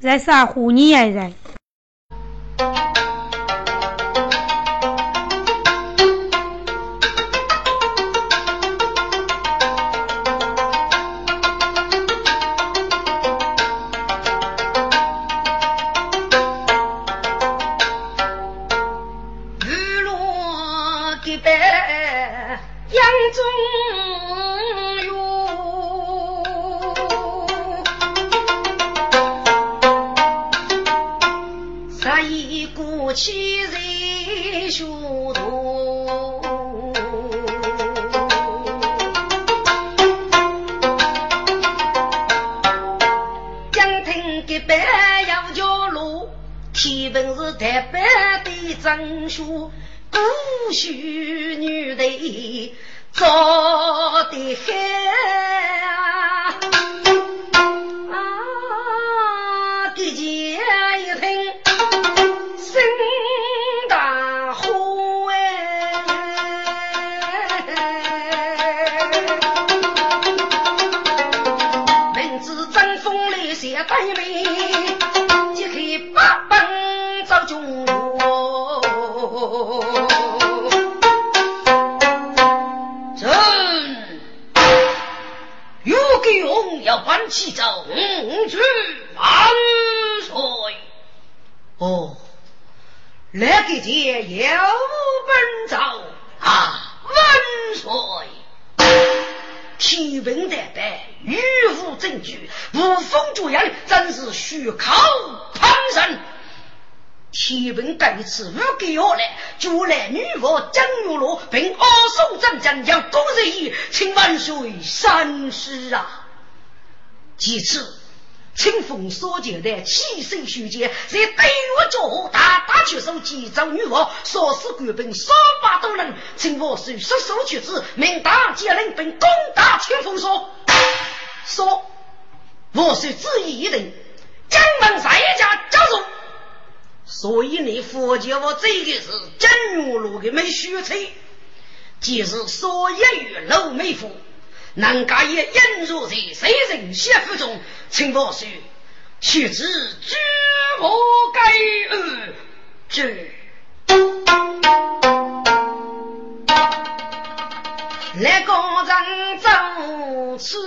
在啥乎你也在？是五个月来，就来女佛江玉罗，并二手战将将公人义，请万岁三思啊！其次，清风所见的气势虚节，在对我脚大打出手，击中女佛，杀死官兵三百多人，请万岁速速去旨，命大将领并攻打清风所。说，万岁旨意一定，江门三家交手。所以你佛教我这个是真玉露的美须翠，即是说一于老美妇，能家也引入在谁人媳妇中，请佛说，须知举我该恶之，来高人走此。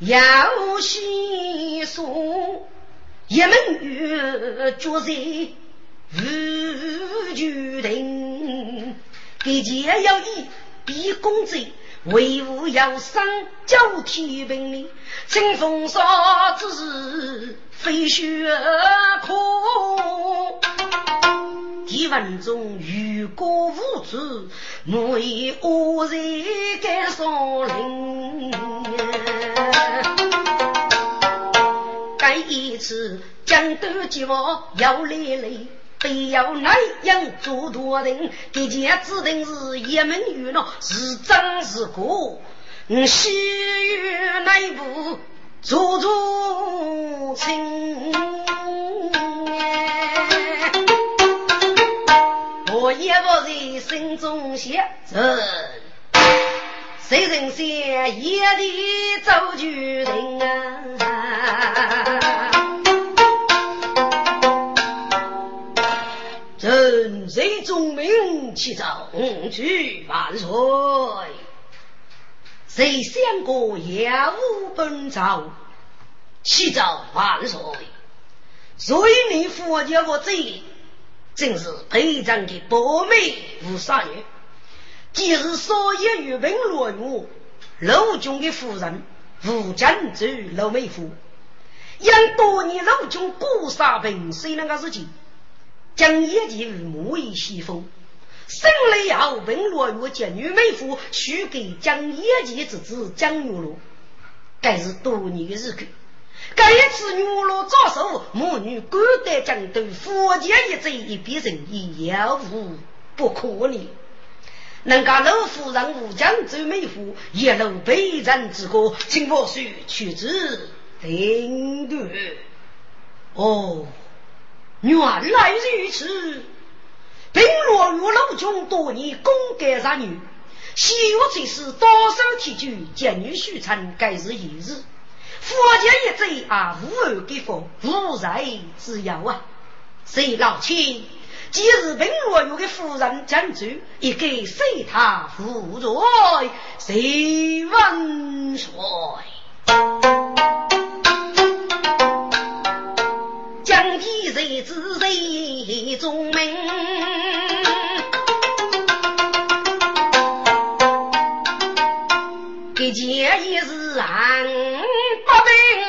要细说，一门月决在无决定，给钱要以比公子，为伍要生交天平哩，清风沙之是非血苦。一文中如果无知，莫以恶人敢伤灵。该一次江都计划要来来，非要那样做多人，给家指定是一门娱乐，是真是假？我西域内部做做情。我也不在心中想，谁人想夜里走巨人啊？忠名起早去万岁？谁想过业务本朝起早万岁？谁你佛家我贼？正是陪葬的伯美无杀女，既是所业于文罗女，陆军的夫人吴江州陆美夫，因多年陆军孤杀平谁那个事情，将业绩与母以西风，生来后文罗女见女美夫许给将业绩之子江玉罗，该是多年的日子。这一次女罗招手，母女孤单将对佛前一贼一笔人，已有无不可呢。人家老夫人武将周美妇，一路悲人之歌，请我叔去之定夺。哦，原来如此。并落于楼中多年，功盖杀女。西岳才是多少提举，见女许成，该是一日。佛家一贼啊，无二给佛，无在之有啊。谁老亲？今日并落有个夫人将走，一个随他负罪，谁问谁？将地谁知谁中名？给钱也是俺不平，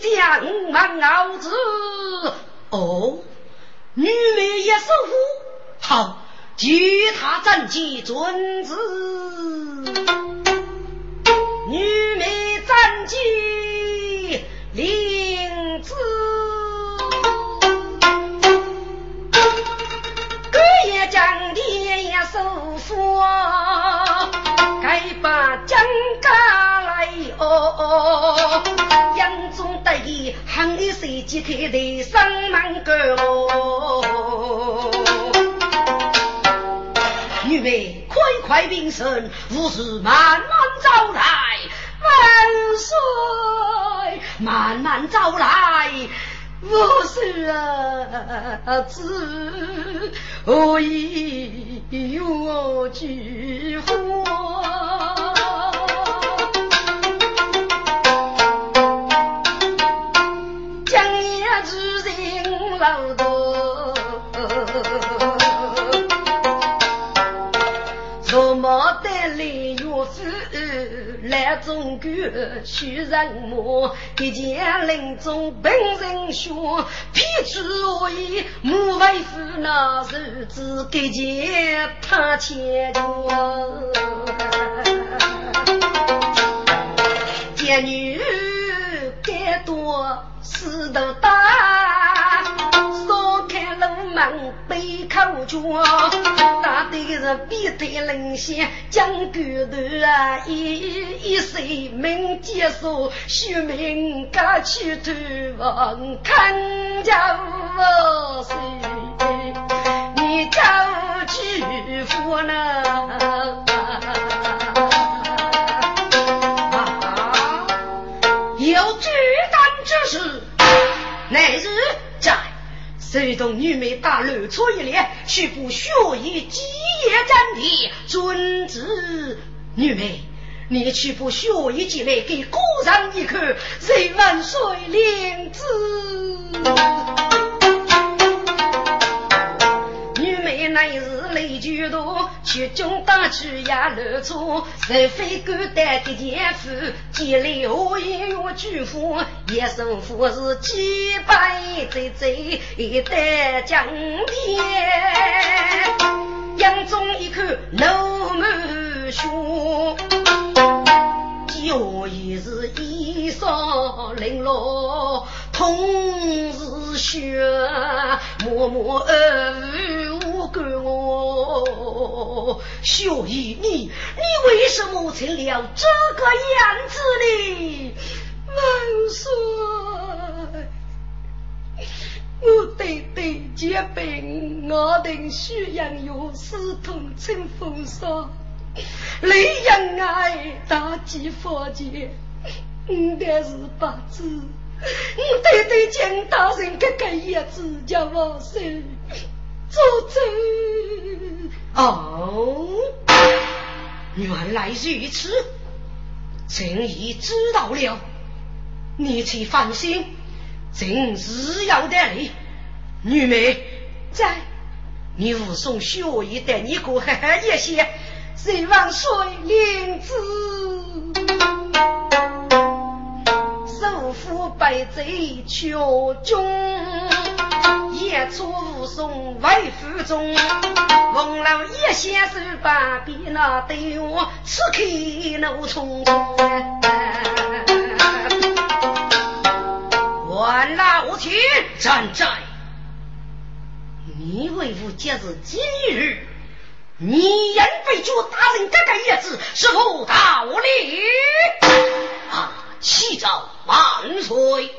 将满脑子，哦，女美也首夫好。据他战绩尊子，女美战绩领子，哥也将爹也收服，该把江家来哦，杨宗得意，喊你谁解开的生门沟哦。女妹，快快禀身，无事慢慢招来。万岁，慢慢招来。无事啊，子何以我举火？将夜之人老多。来来中国去人魔，一见林中本人说，偏出我意，莫为夫那日子，给见他牵着，见女该多势头大，少开路门背口角。必对人先将骨头啊！一一岁命结束，须命家去投亡，看家务事，你家务去富呢？有巨胆之事，乃是在。随同女妹打乱错一列，去补学艺基业占地，遵旨。女妹，你去不学艺进来，给姑上一口，谁万岁领旨。那一日雷巨多，去中打去呀乱错，谁非敢担的肩负？见来何言要举夫？一生夫是几百载载，一代江天。眼中一口怒满血，脚也是衣裳零落，痛是血，默默而管我，小姨你你为什么成了这个样子呢？万岁！我对对结病，我等需要药，死痛清风霜，泪眼爱大吉佛节，我的是不知，我对对见大人哥哥叶子叫万岁。主子哦，原来如此，朕已知道了。你且放心，朕自要得力。女妹在，你武松学艺带你过呵呵一些，谁望水领子，首富百贼求中。年初五送为府中，翁老一先手把笔那对我此刻怒冲冲。万老天站在，你为父节日今日，你因被主大人这个叶子是否道理？啊，启奏万岁！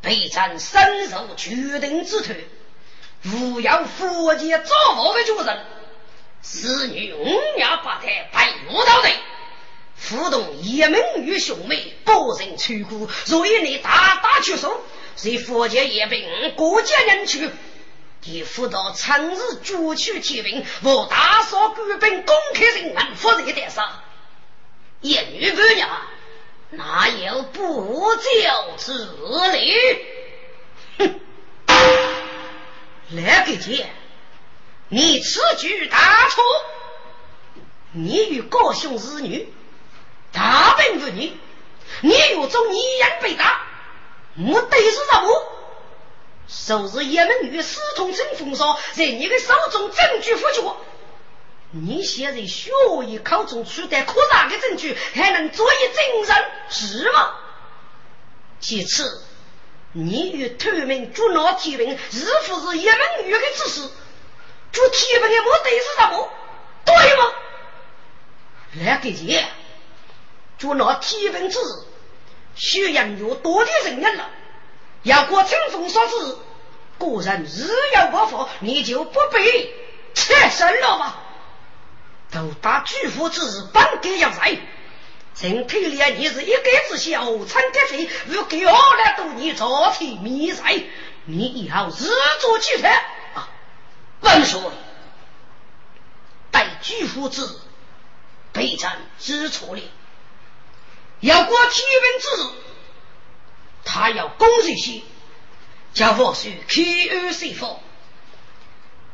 备战身受决定之徒，无要佛界造佛的主人，此女五娘八胎白无道德，互动一门与兄妹，不人出苦，所以你大打出手，随佛界也被各界人去，地辅导长日举取天兵，我大嫂官兵公开人门，佛在殿上，一女不娘。哪有不教之理？哼！来个姐，你此举大错。你与高兄是女，大本无女，你有种一言被打，目的是什么？收拾一门女私通成风骚，在你的手中证据不绝。你现在学艺考中取得可查的证据，还能作为证人是吗？其次，你与透明主闹提问，是否是一门女的指示？主提问的目的是什么？对吗？来给姐，主闹提问之需要有多的人员了。要过清风所指，果然日有不服，你就不必切身了吗？都打巨富之日，本该要在。陈太烈，你是一该之小，陈德飞如给我来度你朝廷密赛，你以后日做几天啊？万岁！待巨富之备战之处理，要过天文之日，他要攻这些，叫我说开恩随佛，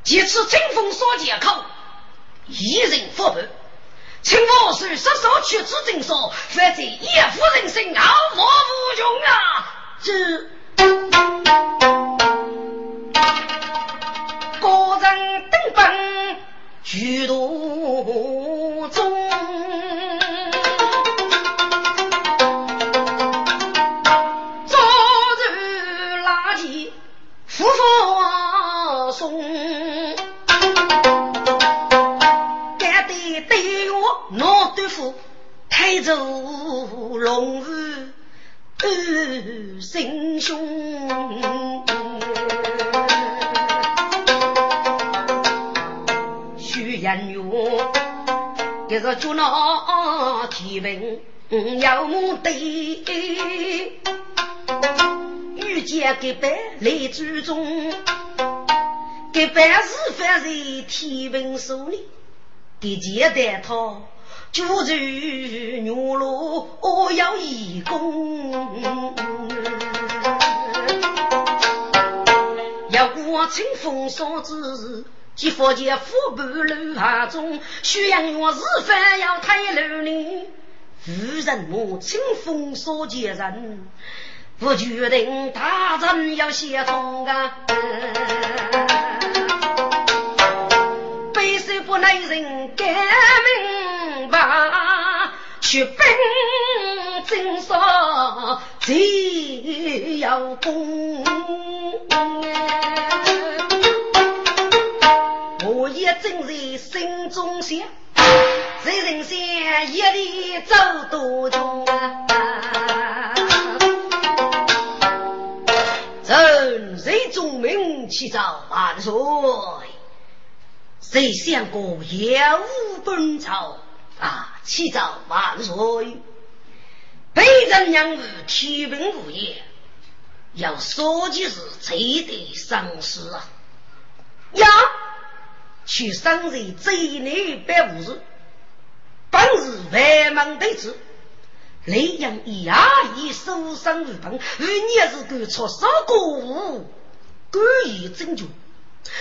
借此清风所借口。一人发布，请我是杀手去之正说，否则一夫人生傲我无穷啊！这个人登本举途中，对付太祖龙武二心兄，徐延元，这是就那天文要目的，遇见个白来之中，个白是犯在天文手里，给接待他。举着牛罗要义工，要过清风扫子，即佛见富半楼下中，宣扬我日饭要太楼呢。夫人我清风所见人，不决定大人要协同啊。背手不耐人改名。去奔正上，只要功。我也正在心中想，在人间一里走多穷啊！朕谁中名起早万岁？谁想过业务本朝？啊！启奏万岁，北人娘儿提兵无业，要说的是贼得丧事啊！呀，去生日贼内百五十，本日万忙得知，雷阳一阿姨受伤日本，而你是个出手过物，故意拯救，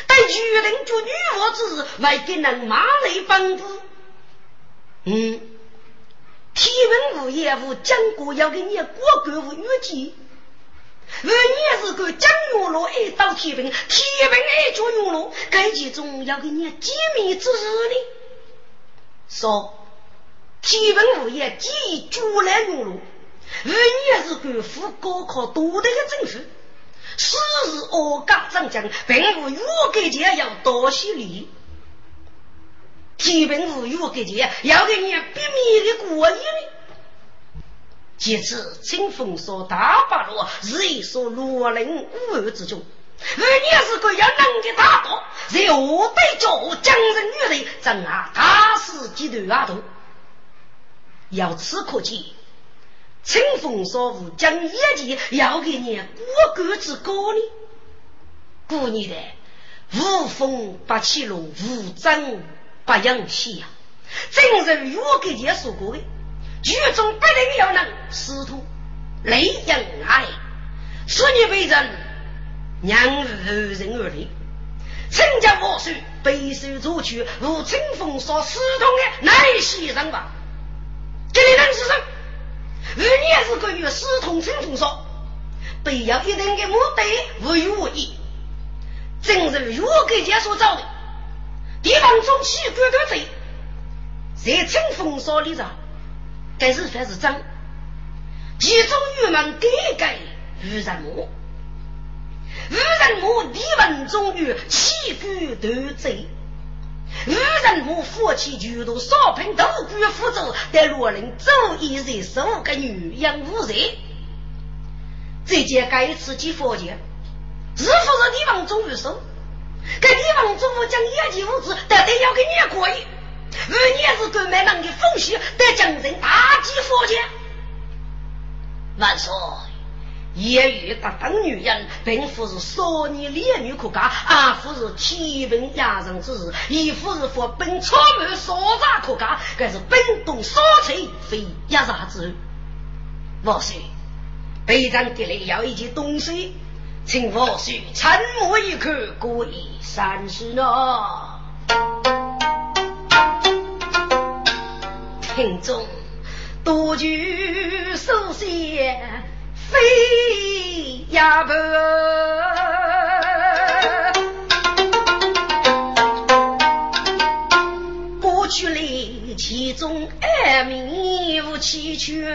待巨人救女娃之日，还给人马来帮助。嗯，天文物业务讲过要给你过过无预计，我也是个江月罗一刀天平，天平一脚月罗，该其中要给你机密之事呢。说天平物业几主来月罗，我也是个副高考多的个政府，时日恶搞涨将，并无越给钱要多些礼。天平物越给钱要给你秘密的过夜呢。其次，清风说大八路是一所罗林武二之中，而你是个要能的大刀，在我对着将人女人，怎啊打死几头阿头？由此可见，清风说无将业绩要给你过格之高呢？故你的无风不起落，无争不扬起呀！正如我给你说过的。剧中不能要能师徒雷人爱，是你为人娘无人而立，陈家万岁，背手作曲，如清风所师同的乃先生吧？这里人是谁？而你也是关于师同清风说，背要一定的目的无与无异，正如我给家所找的，地方中起官的贼，在清风所里上。该是凡是脏，其中郁闷改改无人魔，无人魔地文中有气骨斗贼，无人魔夫妻举头少平斗骨福州，但罗人走一日十五个女养五人，这件该一次去佛前，是不是地方中有手？该地方中将业绩物资，但得要给你过一。而你是购买人的风险，得将人大吉佛前。万岁，也遇得等女人，并不是少年烈女可嫁，而不是天文压人之事，亦不是 for 本草木所杂可嫁，该是本东所吹非压啥子。万岁，北上得来要一件东西，请万岁沉默一刻，过一三十呢。庭中多具书写飞呀不，过去里其中爱民无奇缺。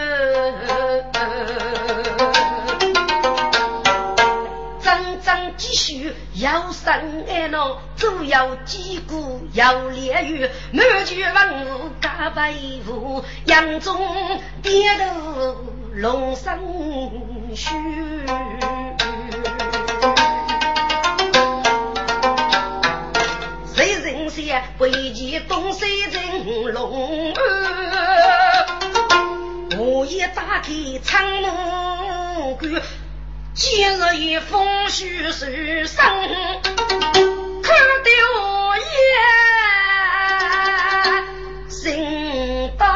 继续要生爱闹，主要击鼓要烈雨，满句文武加百户，杨中点头龙生须。谁人先为其东西人龙我一打开仓门关。今日一风须是生，可丢也心大。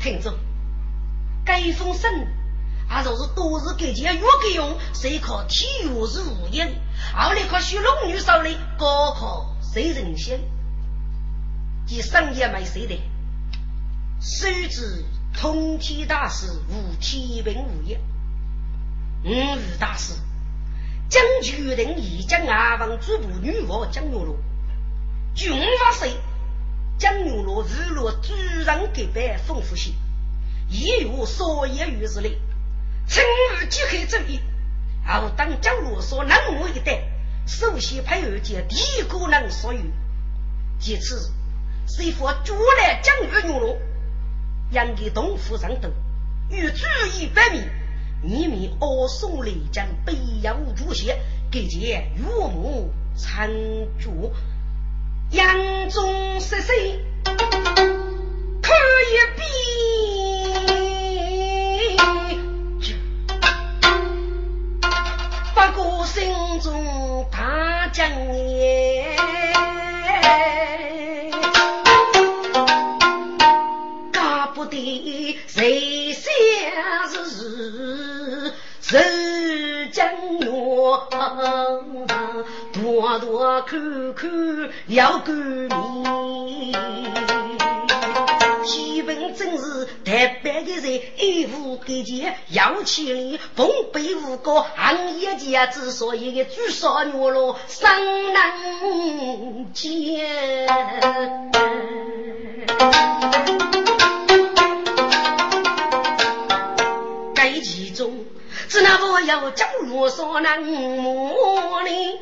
听着，该封神，啊，若是多日给钱越给用，谁可体育是无言，奥利克学龙女手里，高考谁人先？其生也没谁的，手指通天大师无天平无业，五日大师将军人已将阿房主部女王江牛罗，军法师江牛罗日落主人给白丰富些，也有所言于之类，称日即刻正义，而当江罗所南我一带，首先配合见地姑娘所有，其次。谁佛主来将月牛龙，杨给东府上等，与主意百米，你们二送雷将北洋主席，给见岳母参主，杨中十岁可以比，不过心中大将也。多多看看了个名。本真是太白的人，一无给钱，要千里，奉背无高，行业家之所以的最少女了，生难见。该其中，只那我要将我所难磨呢？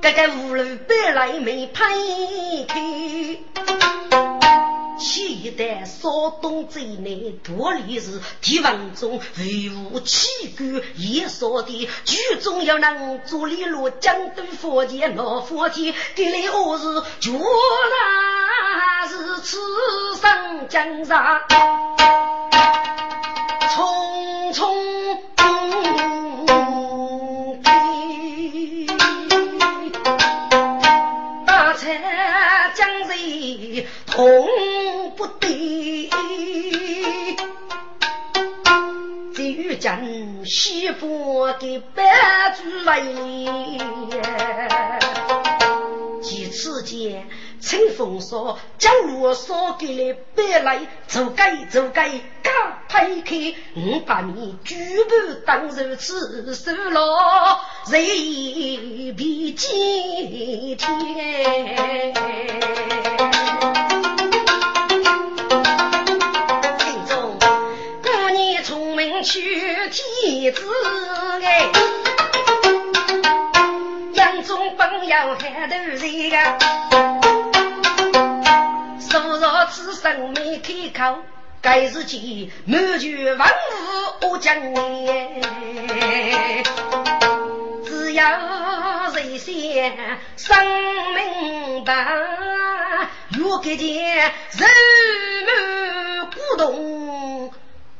这个无路白来没拍开。气得骚动最难，多里是地王中威武气骨也少的，剧中要能做李罗江东佛前老佛天，给来我是绝然是此生江上匆匆。痛不得，这玉将西府给白猪来，几次间。清风说：“将我说给了白来，走该走该，刚拍开，我把你举步当如此收了，人比今天。心中过年聪明取天子哎，杨宗本要喊头人个。”昨日此生没开口，该是见满卷万物我讲你。只要人先生明白，若看见人满古洞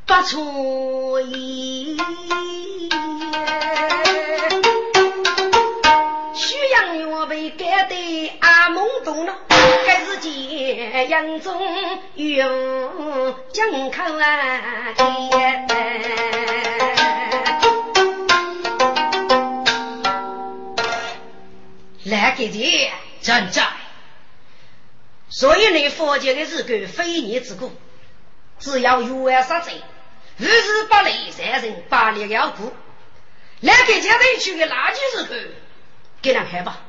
不出意。被改得阿蒙懂了。该是见杨宗有江口啊！来给姐站在，所以你佛教的是个非你之故，只要有爱杀贼，日日不累，三人把力要顾。来给姐得去个垃圾时候，给他看吧。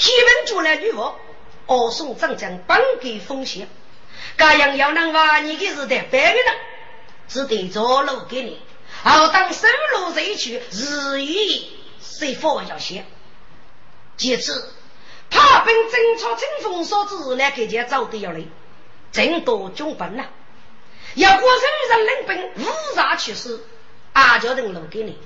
提问出来女佛。二送长将帮给奉献，这样要能话你的是得白个人，只得着路给你。好当收入这一去，日益谁佛要先。其次，怕本征朝清风所指来给家找的要来，真多军本呐。要过生人领兵无杀去世，阿叫人路给你。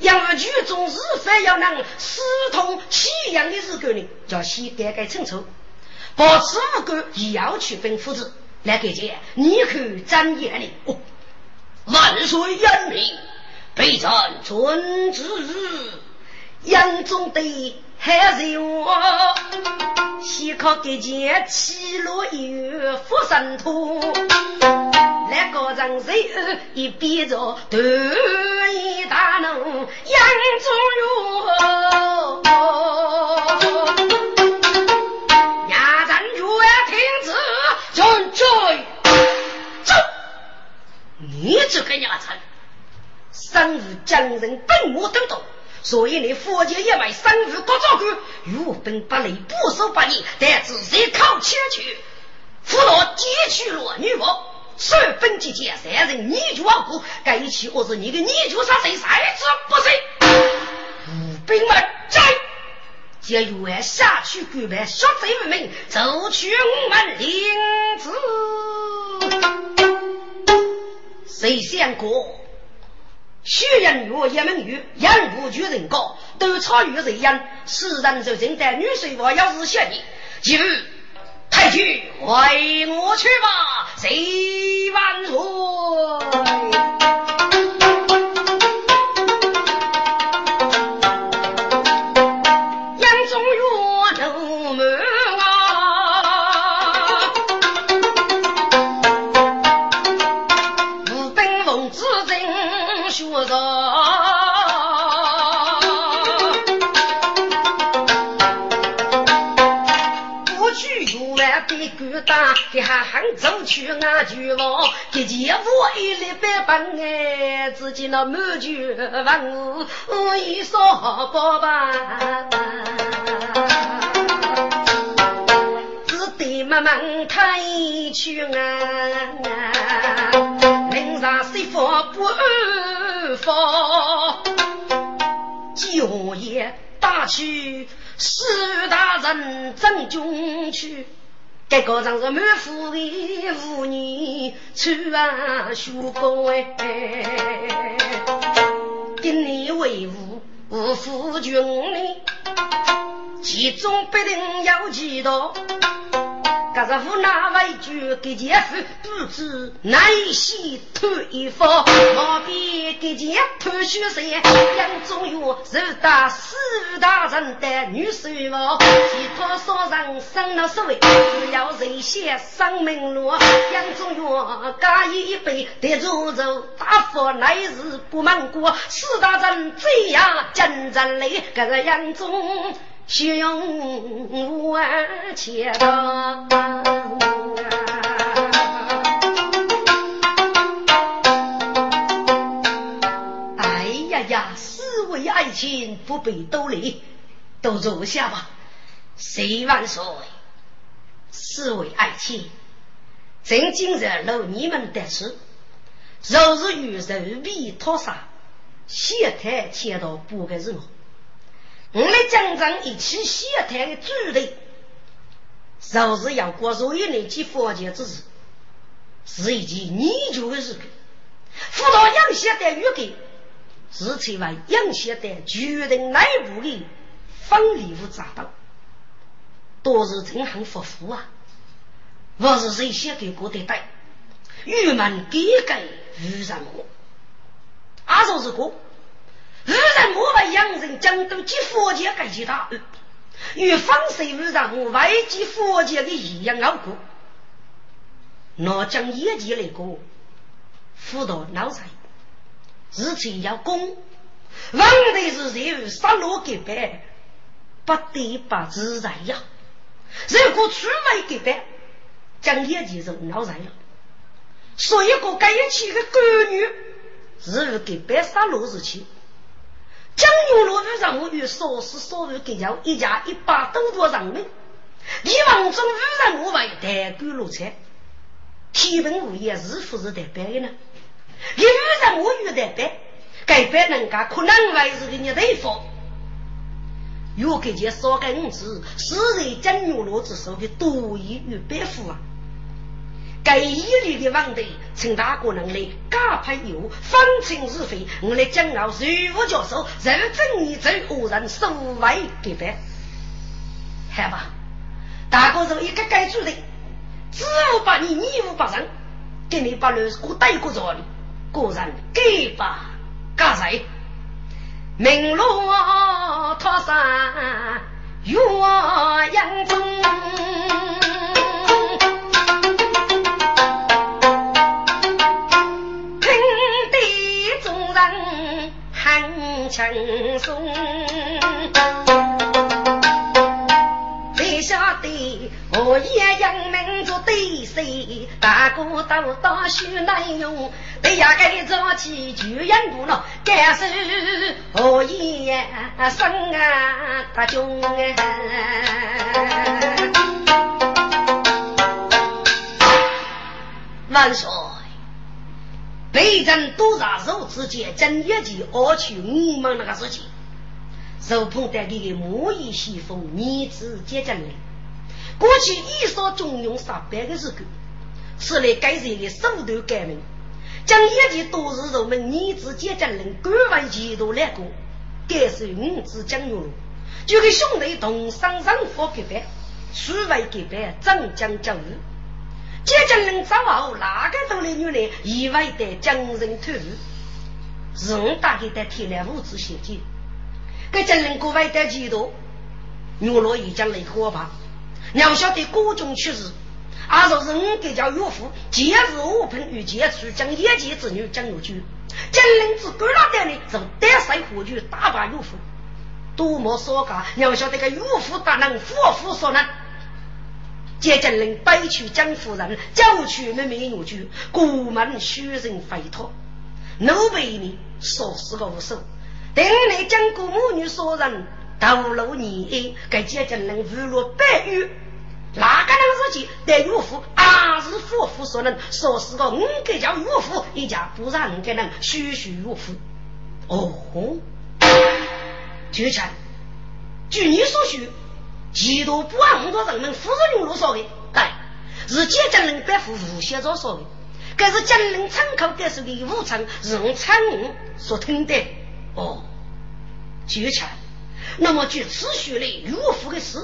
要剧中是非要能私通气阳的日个呢，叫先改改清楚。保持无辜也要区分父子来给姐，你可张眼里哦，万岁严明，备战尊旨，杨宗德还是我，先靠给见七落一月福神图，来个人谁一边着头一大怒，杨宗元。你这个娘子，生日将人本我都懂，所以你佛家一脉生日各照顾，如本不累，不守不义，但自己靠前去，扶罗劫取罗女王，十分之间三人你就亡故，该一起我是你的，你就杀谁，谁之不谁？武兵们在，接元下去举办杀贼为名，奏取我们领旨。谁想过？血人月一门女，养不绝人高，都超越人烟。世人就认得女水娃要是想你，就太君为我去吧，谁万岁？被孤单给哈哈走去啊囚牢给前一一粒白把哎自己那满酒忘我我有所报吧只得茫茫太去啊命丧西府不安九爷打去史大人帐中去这个仗是满腹的妇女穿啊绣工哎，今年为伍五夫军哩，其中必定有几多。可是无奈为救给姐夫，不知奈西偷一方，何必给姐偷血色？杨宗元是大四大人的女婿哦，其他所人生了所谓，只要人先生命路。杨宗元加一杯得足足，大福来日不忙过。四大人这样真正累，可是杨宗。胸万千道，哎呀呀，四位爱卿不必多礼，都坐下吧。谁万岁？四位爱卿，朕今日留你们得吃，若是与人比托杀，谢太切到不该是我。我们将长一起协谈的主题，就是要过所有人及佛教之事，是一件研究的事。辅导杨协的预给，是成为杨协的决定内部的分礼物杂道，都是真很复复啊！我是谁写给过的带，郁闷改改无人我，阿就是个。无人莫为洋人将都及佛界改其他，与方水无人外及佛界的一样傲骨，那将业绩来过，辅导脑残，日前要攻，王的是谁？杀戮给白，不得不自在呀！如果出卖给白，将业绩就脑残了。所以个该一起的闺女，是给白杀戮日期。江永路与人物与所思所为给家一家一百多多人民，李王中与人物为代管路车，天本物业是不是代表的呢？与人物与代表，改变人家可能为是给你对付。若给件少给五子，是在江永路之手的多一与百夫啊！该一律的问题，请大哥能来加派油，分清是非。我来讲老师傅教授，认真你这恶人所为给办。好吧，大哥是一个该主的，只无把你，你无把人，给你把人过带过着，果然给吧，干谁？明路他山岳阳中。轻松，谁晓得我也养民族对谁？大哥都大学难用，对呀该早起就养不了，该是我也生啊大穷啊！万岁。北征多杀手之间，正一起恶取我们那个事情，受碰带给的莫衣西风，女子接近了。过去一说中用上百个日狗，是来改善的手段改名，将一切都是人们女子接近人，官为前途来过，改是五子将用路，就给兄弟同上上佛给办，数位给办，长江教育。接近人走后，哪个都来女人意外的将人投入，是我大概在天来物质险境。给将人国外的几多，女罗已将来火把，娘晓得各种趋势，而说是我给叫岳父，今日我朋与杰出将一介之女将入去，将人之官老的呢，从单身火炬打败岳父，多么说噶，娘晓得个岳父大能，夫妇所能。接着令背去江夫人，交去妹妹女婿，古门虚人废脱，奴为你说是个无手，等你将姑母女所人投入你，给接着令娱乐百余。哪个能自己对岳父还是夫妇所能？说是个五个叫岳父，一家不让给人虚虚岳父。哦，就臣，据你所叙，极多不按多人们夫人用路说的，对，是接江人百户无写着说的，该是江人参考该是李武成用参悟所听的。哦，就臣，那么据此序的岳父的事。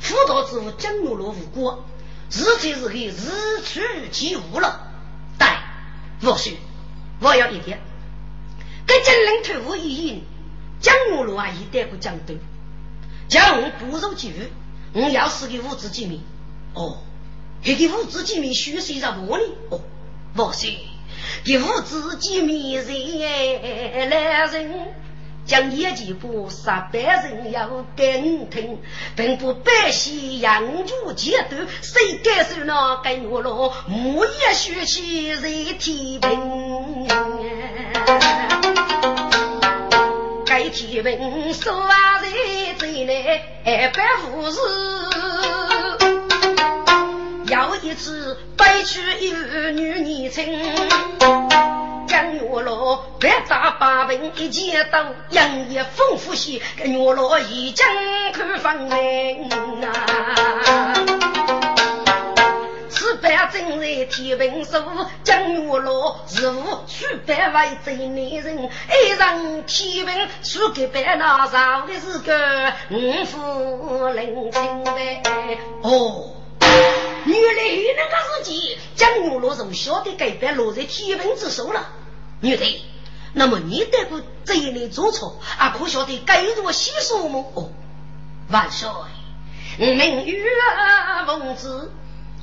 辅导之物江牛罗无辜，日即日黑，日出即无了。但或许我要一点，跟江人退伍一应，江牛罗啊，一带过江东，叫我不入几日，我要是给物资机密。哦，这个物资机密需谁在哪里？哦，不是给物资机密人来人。将业绩部杀百人要跟听，并不百姓养猪阶段，谁敢受那该我了？木叶血气热天平，该天平说话在嘴内百无事，要一次白去一女年轻。江月落，百打八平一剑刀，杨业丰富些。跟月落一将看方明啊，此般正在天平手，江月落是无数百位真男人，爱上天平输给白那上的是个五夫人情呗。哦。原来那个时期，江月落从小的改变落在天平之手了。女的，那么你得过这一类做错，啊，可晓得该如何洗漱么？哦，万岁，明月奉旨，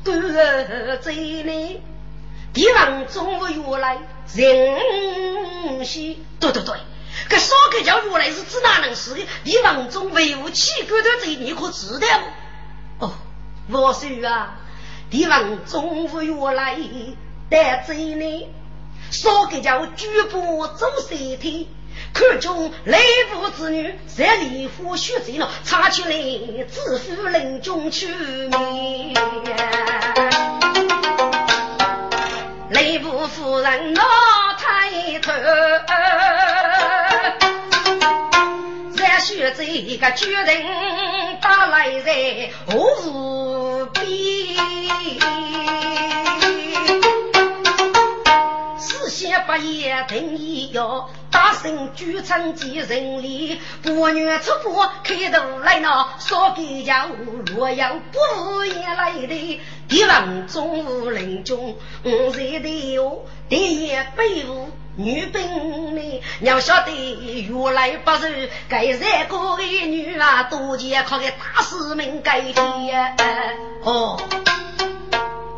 官儿这里，帝王中午原来人稀，对对对，这少个叫原来是指哪能事的？帝王中维护器官的这你可知道哦，万岁啊，帝王中午原来在这里。说个叫举步走三天，看中雷部之女，在离府学醉了，插起来自负林中去面。雷部夫人老抬头，在学这个巨人打来在无边。八夜等一要大声举唱几人里，不愿出国开头来闹，说给家务若要不言来的，帝王中午临终五岁的哟，第一辈伍女兵呢，要晓得原来不是该三个女啊，多见靠个大师们改的哦。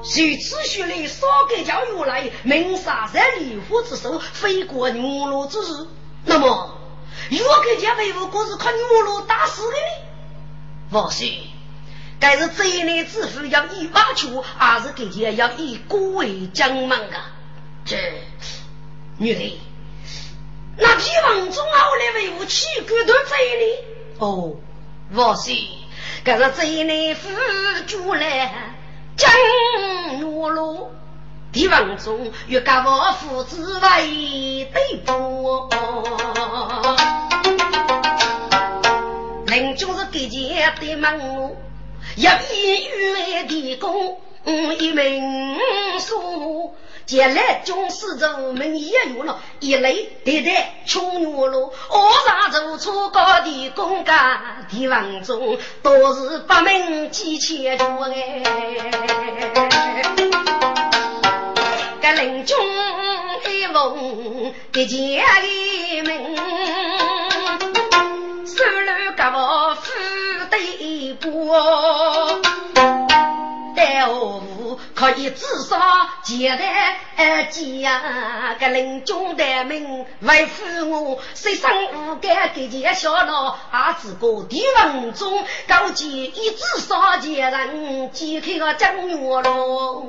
徐子学来少给教育来，明杀在离火之手，飞过牛罗之日。那么，如果家为何果是靠牛罗打死的呢？王岁，该是这一类之父要以八求，还是给家要以国为将门啊？这女的，那地方中奥来维护起官的这一类？哦，王岁，该是这一类辅助来。江月路，帝王中越家我父子为对簿，林军是给钱的门，要一月的工，一门书。前来军师走门也有了，一类对待穷月路，我上做出高的公家，帝王中都是八门几千多哎。个林中一梦的家里门，收了个我富的波，可可以至少接待二姐呀，个临终的命为父我，谁生无干给见小老，儿子过地王中，高见一至少接人，揭开个正月喽。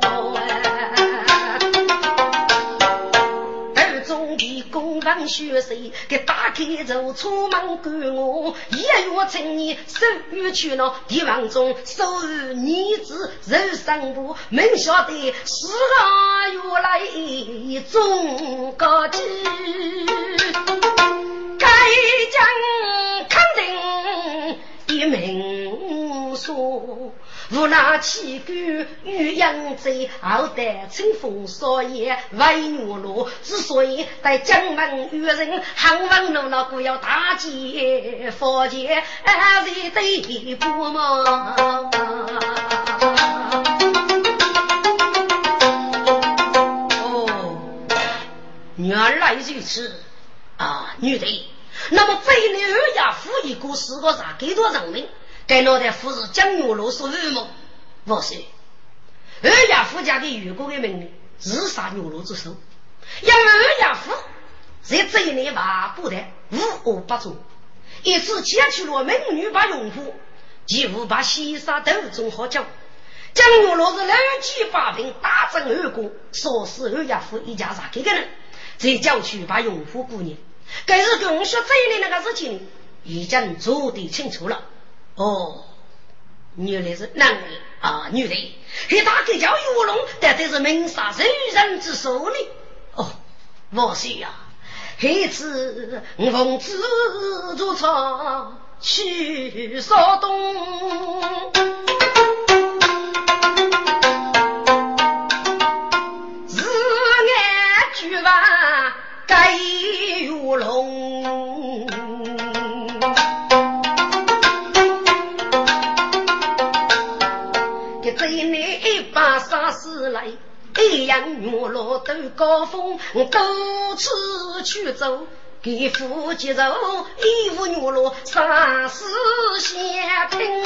地公房学习，给打开走出门赶我，一月春年收雨去了，地王中收女子肉生布，门晓得四个月来中高级，该将肯定一命说。无那气骨与扬州，后代春风少爷为女罗。之所以在江门遇人，汉文路那不要大劫，佛劫还是得不嘛？哦，原来如此啊，女的。那么这里二丫夫一个是个啥？给多人？该脑袋夫是江月罗所预谋，不是二丫夫家的员工的命令自杀月罗之手，因为二丫夫在这一年把不得无恶不作，一次牵去了美女把用户，几乎把西沙斗中好酒。江月罗是六七八平大阵二过，说是二丫夫一家啥几个人，在郊区把用户过年，该是跟我说这一年那个事情已经做得清楚了。哦，原来是男人啊，女人，给大哥叫玉龙，但这是明杀人人之手呢。哦，王师呀，黑子奉旨入朝去扫东，日安举完该玉龙。来，一样月落斗高峰，多次去走，给夫接走，一无月落杀死先听，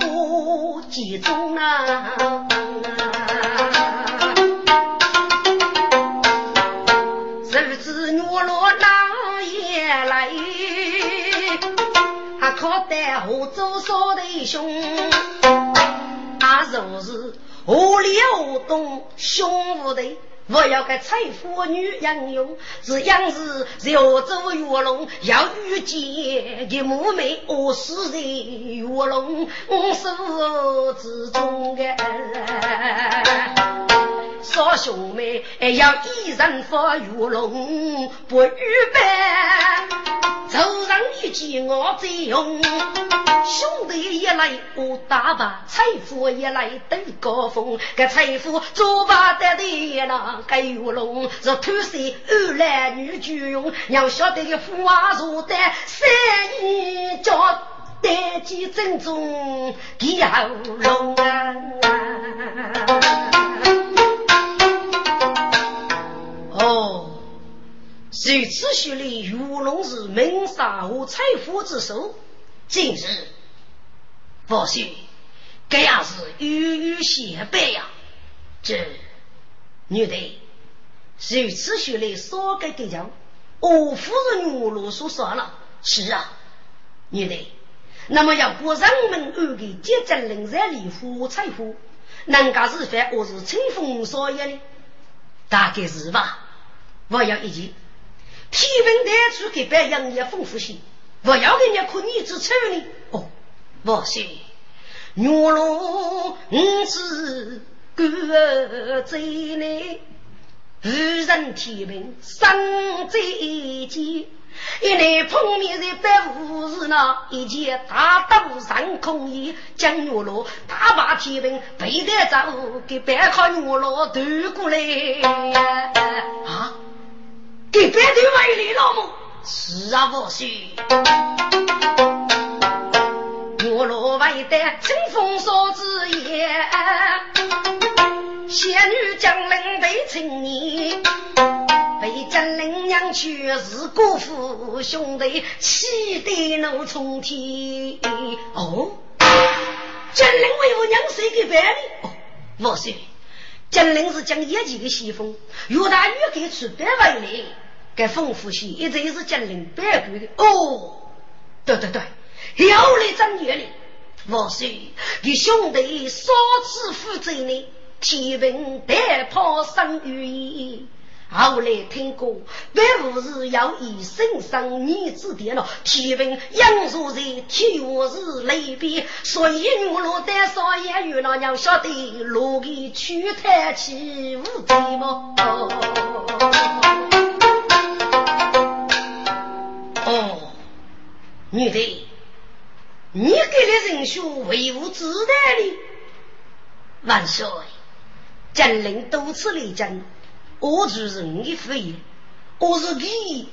不集中啊！谁知月落哪也来，还靠得河州少弟兄。他若是无里无东胸无的，我要给财富女人用，是样是绕州玉龙，要遇见的母妹，我是在月龙我是之中的。少兄妹要一人发玉龙，不预备。头上一记我最用，兄弟一来我打把，财富一来登高峰，这财富做不得的那个玉龙，是偷税二来女巨用，要晓得的富啊如的三年叫得几正宗的龙啊！哦如此说来，玉龙是名杀和财富之首。今日不许，这样是悠悠显摆呀！这女的，如此说来，说给给讲，我夫人玉龙所说了。是啊，女的，那么要不人们安给接近人在里富财富，人家是犯我是清风少爷呢？大概是吧。我要一句。天文台出给白杨也丰富些，不要给人家看女子丑呢。哦，不行，月落五子各在内，无人天平生在间。一来碰面在白雾日呢，一见大刀上空衣，将月落大把天平背得走，给白靠月落渡过来啊。给别的外里老母，是啊，不是。我若为得清风少之言，仙女将领被青年，被将领娘却是姑父兄弟，气得怒冲天。哦，将领为我娘谁给办的？哦，我说，金陵是将一级的西风，岳大女给出百万里，该丰富些，一直是金陵白骨的。哦，对对对，要来张月里，我说，给兄弟烧纸负责呢，天平带炮生意。后来听过，百无是要以身上女子的了。天文杨树在天下是雷边，所以女罗单少爷与老娘晓得，路给去太起无敌么？女的，你给了人兄为无自在的，万岁，将领多次力争。我就是你的父爷，我是你，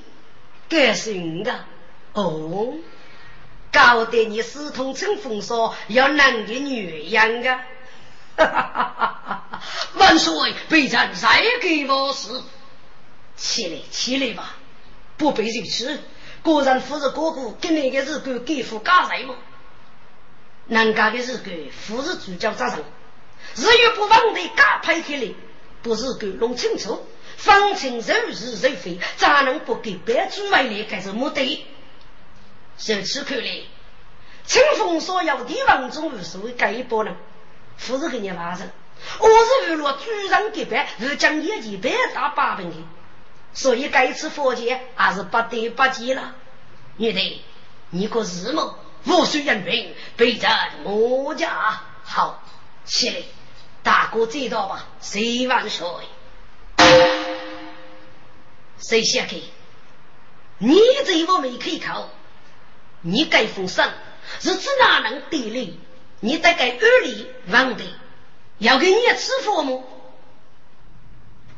该是你的哦。搞得你私通成风骚，要男的女样的，哈哈哈哈哈！万岁，备战再给我死，起来起来吧，不被如此，果然夫人哥哥跟那个日狗给付家财吗？南家的日狗，夫人主教早上，日月不忘的嘎拍开来。不是狗弄清楚，方清肉是肉非，咋能不给白猪买来？该是目的。如此看来，清风所要的王中无所谓改波呢？不是给你发生，我是为了主人给白，是将业绩白大八分的，所以该次佛节还是不得不及了。女的，你可是么？无需人命，备战我家好起来。大哥知道吧？谁万岁？谁下去？你这我没开口，你该封神，日子哪能得力？你得给二里王的，要给你吃父母。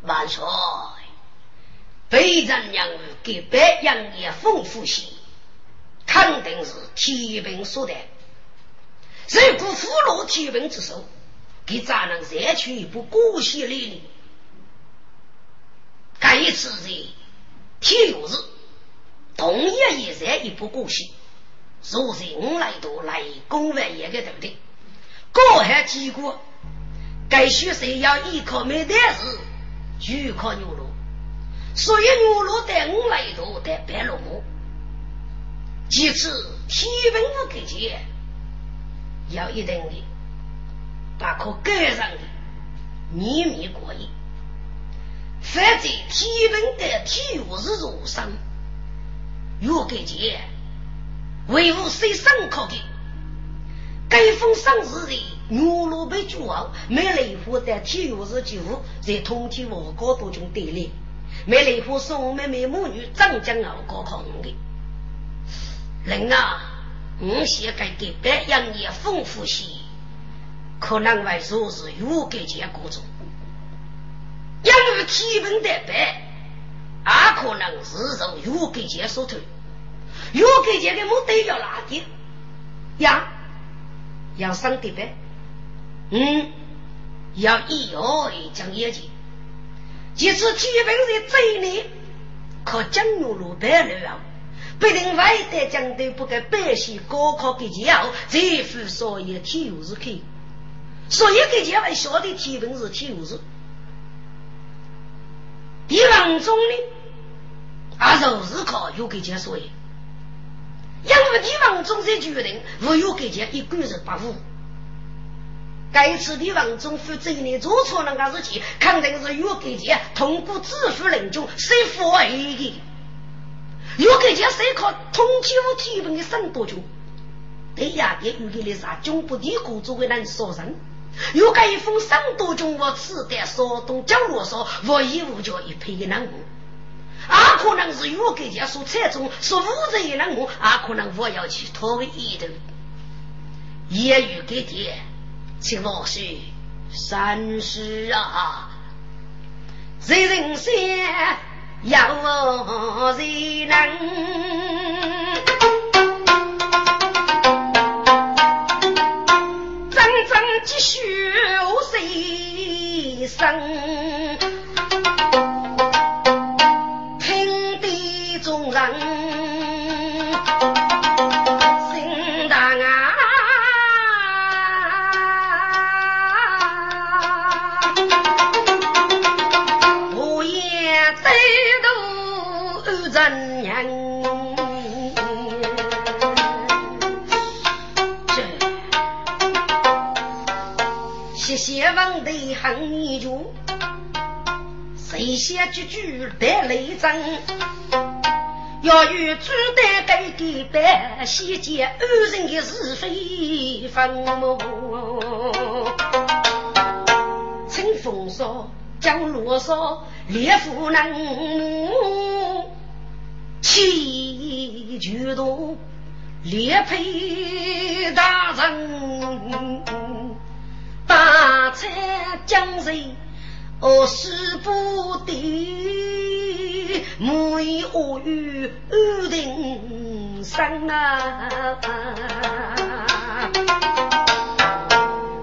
万岁！北人养给北洋也丰富些，肯定是天兵所带。如果俘虏天兵之手。给咱能再去一部古戏来呢？这一次是天月日，同一也在一部古戏，如人来多来公万一个对不对？高喊结果，该学生要依靠没得事，就靠牛肉，所以牛肉带五来多带白龙母。其次，天文不给钱，要一定的。把可盖上的秘密过瘾，反正天文的体育是如上，有给钱维护谁上课的？该封上日的牛罗被主号，没雷户的体育是就在通天王高多中对立，没雷户宋妹妹母女长江熬高考的。人啊，我现在给白杨也丰富些。可能外说是有给结果中，因为天文的白，也可能是受有给结所推。有给结的目的要哪点？呀，要上的白，嗯，要以后讲业绩。即使天文在这里，可将入入白了，不定外的将都不给百姓高考给钱后，这副所有体育是可以。所以给前辈晓得天文是天文是，地方中呢，啊，就是靠有给前所以，因为地方中才决定我有给钱一个人不服。该次的王中负责呢做错那个事情，肯定是有给前通过支付人。中谁付而的，有给前谁靠通天天文的深度中，对呀，别有给的啥中部地国作为人所人。有个一封上多中我吃的说东角落上无依无靠一配的人物，啊，可能是有给家所猜中所负责的人物，啊，可能我要去拖为一头，也有给爹，请老师三思啊！谁人先要谁能？继续谁生？平地众人。谢王的恨你主，谁写句句得雷震？要与朱丹改改白，细节安人的是非分明。清风说，江罗说，烈妇能气巨多，烈配大人，大才将谁？我是不得，莫以恶语安定生啊！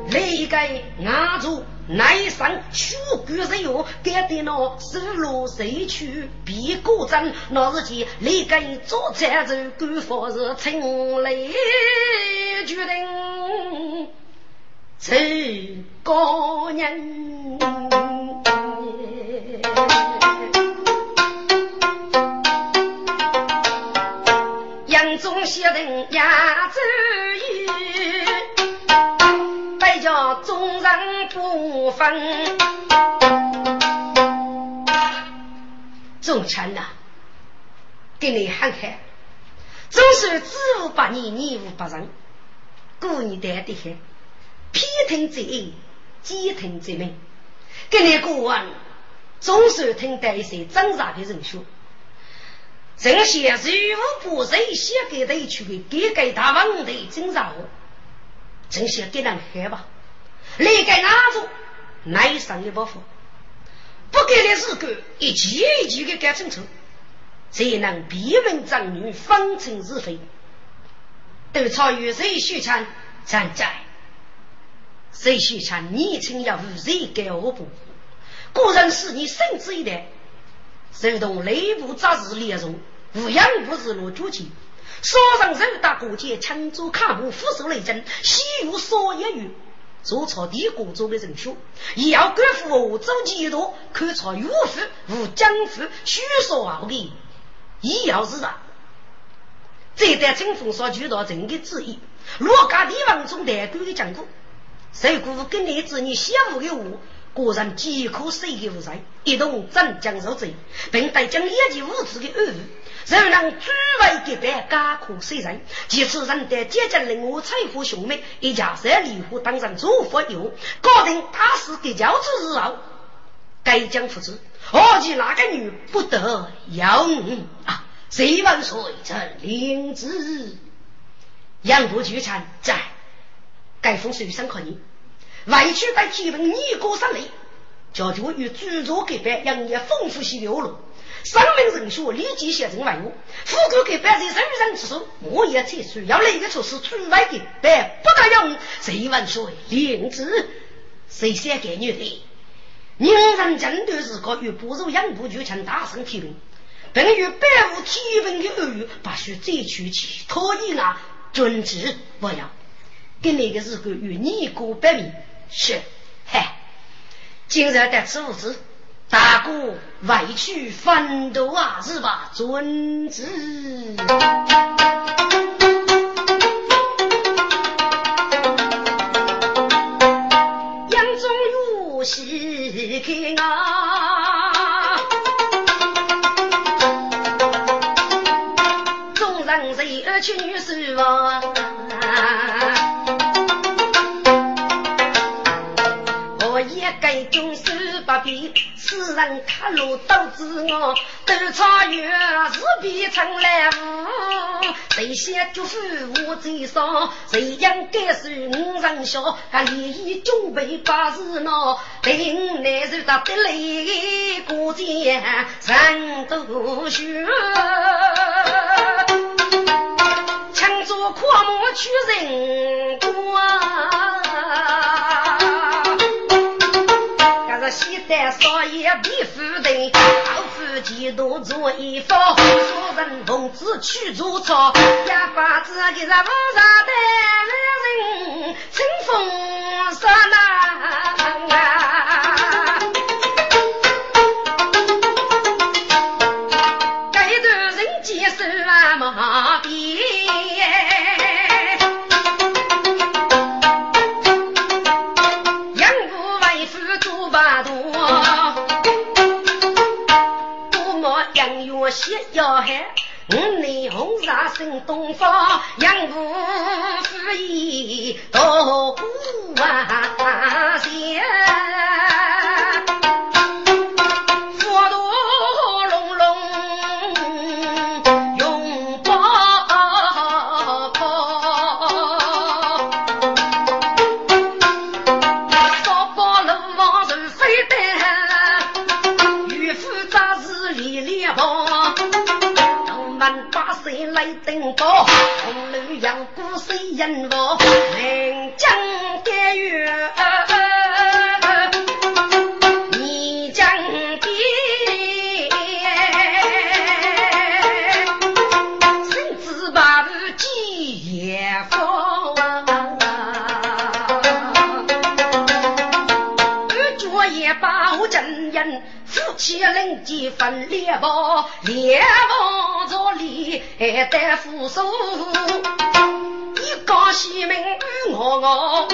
那个牙族内伤血骨肉哟，该得那失落谁去比过针？那是件那个做财主官方是清雷决定，是高人。杨宗写人压子语，白叫众人不分。众臣呐，给你喊看，总是知无八年，年无八人，故你得的很，听则硬，兼听则明。给你过问，总是听得一些挣扎的人说，这些如无不谁写给的去给改改大王的挣扎我，这些给人看吧，你给哪种内上一部分，不给的是个一级一级的改清楚，才能逼问长女方成是非，都超越谁许强站在。谁许强年轻要无谁给我不？果然是你生之一代，手动内部杂事列入，无养不是落主气。手上手打过节，抢走卡布，俯首雷震，西无所言语。做错帝国做的人数，要官府走几多，看错岳父无江父，虚说傲的，一要是啊。这代清风所举到人的旨意，罗家地方中代官的讲过，谁顾跟你子你相互的我。果然饥渴谁的无才，一同镇江受罪，并带将业绩无耻的恶语，仍让诸位结拜甘苦谁人？即使人得接近令我财富兄妹，一家三离户当上主佛友，搞定大事给教主日后，该将父子，何其那个女不得要啊！谁万岁成灵子，杨国聚餐在该封水上可你。外去在天文尼过上来，叫就与居住隔壁杨业丰富些流露。上门人说立即写成文物，富贵隔壁在人人之手，我也采取要哪个措施除外的，但不得用。谁问说灵子？谁先给女的？女人针对是个与不如杨部就请大声提问，并与百无天文的恶语，不须再取其他意啊！遵旨不要。跟那个是个与你过百米。是，嗨，今日得此物资，大哥委屈奋斗啊，是吧？遵旨。杨宗岳喜开啊，众人谁去女婿啊？该军手不便，世人看路都知我。斗草原是变成来无，谁先祝福我最少？谁应该是五人笑？他连衣准备把事闹，定难受到得来过节人都学，抢做阔木取人多。西单少爷比夫人，老夫几多做一方，夫人同志去做操，哑巴子给咱屋上的人，清风山啊，这段人血要害，五内红霞生东方，杨虎夫一刀孤啊先。高，红楼阳谷谁人望？临江盖月，你江边，身子把不几夜风，二脚也把我真人。夫妻人结分裂吧，裂房着里还得扶手，一个西门我我，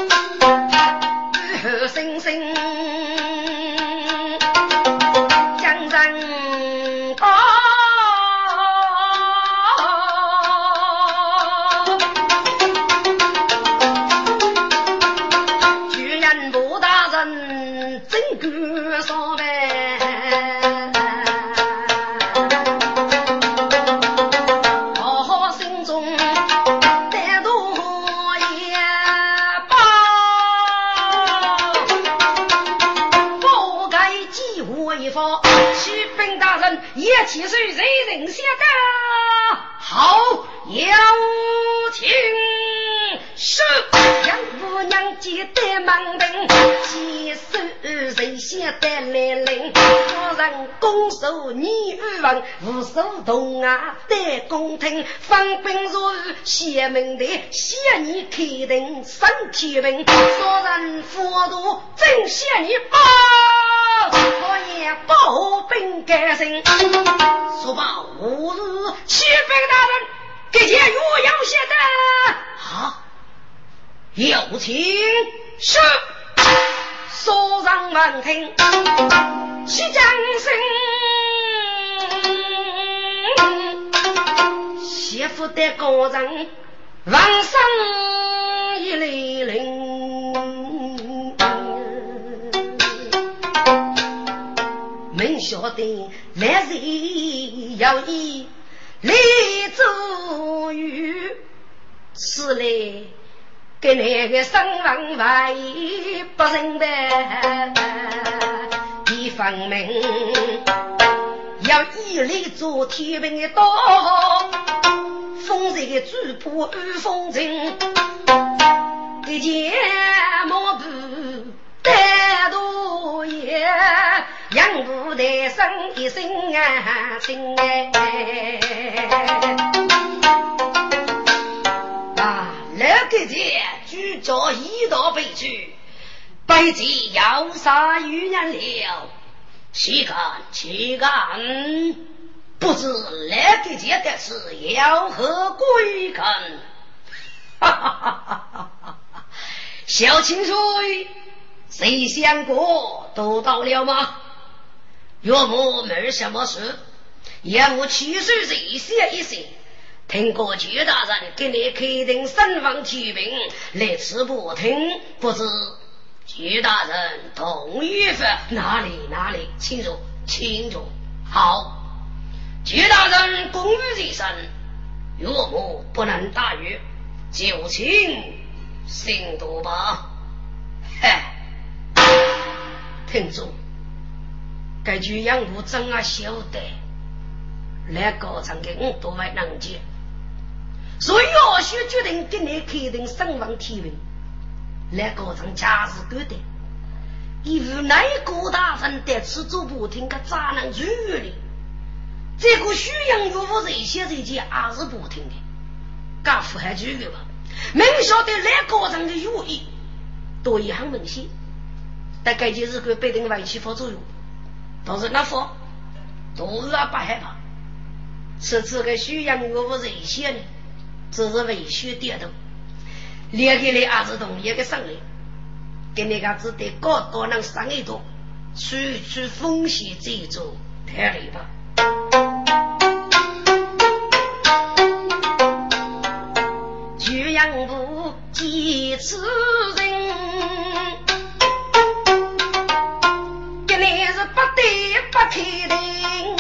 雨后声声。七岁谁人晓得？好，有请是杨姑娘接得忙登，七岁谁晓得来临？夫人拱手你欲问，无手同啊得公听。方兵若遇邪门的，谢你开灯身体病。说人佛度真谢你啊！我也保兵改姓。说罢，吾日启禀大人，给见岳阳县的。好，有请是。所上闻听，齐将声，媳妇的高人，往上一泪晓得来日要以来做雨，此来。给那个生王外不认得，一分明要一力做天平的刀，风在主仆安风尘，一件毛布带多也，养不得生一身啊情哎。老个姐，举着一道悲去，百计要杀渔人了。岂敢岂敢！不知老个姐的是要何归根？哈哈哈哈哈哈！小清水，谁想过都到了吗？岳母没什么事，要我七岁一些一些。听过曲大人给你开定三方提名，来此不听，不知曲大人同意否？哪里哪里，清楚清楚。好，曲大人公于在身，岳母不能大于，就请行多吧。嘿，听住，该句养父怎啊晓得？来高唱给我多为能接。所以我需决定给你开定身亡天命，来搞成家事疙瘩。以无奈郭大人得此做不听，个咋能处理？这个徐阳岳父这些这些还是不听的，干符合主流吧？明晓得来高层的寓意，都也很明显。但该件事可必定外起发作用，但是那副都是不害怕。此次个徐阳岳父这些呢？只是为血点头，连给你儿子同一个生理，给你个子得高多能生一多，处处风险在做，太累吧。养父几次人，开庭，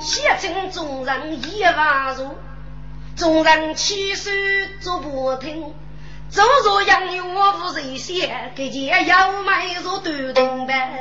写成众人一万如，众人起手做不听。做做养有我无人先，给钱要买做断定呗。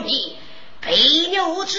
皮配牛吃。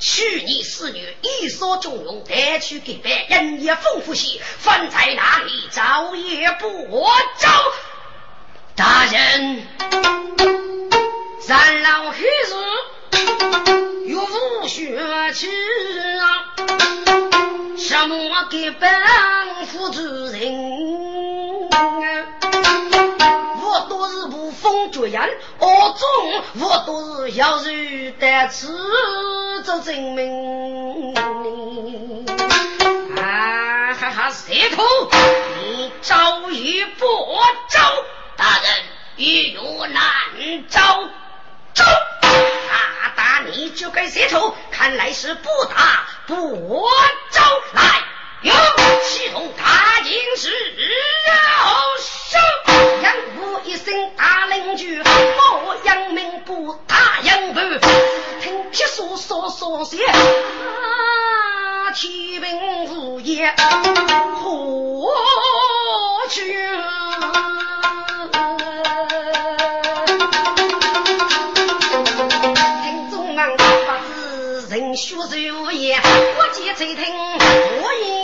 娶你四女，一所中用，带去给别人也丰富些，放在那里早也不早。大人，三老黑日，岳有无血气啊？什么给本府主人？风绝人，我中我都是要日得此做证明。啊哈哈，石头，你招与不招？大人，与我难招。招！打打你就该石头，看来是不打不招。来，有启动大营时要生。杨武一声大令句，我杨明不打杨步，听铁树嗦嗦响，天兵无言何去？听众们不知人学如言，我见在听我言。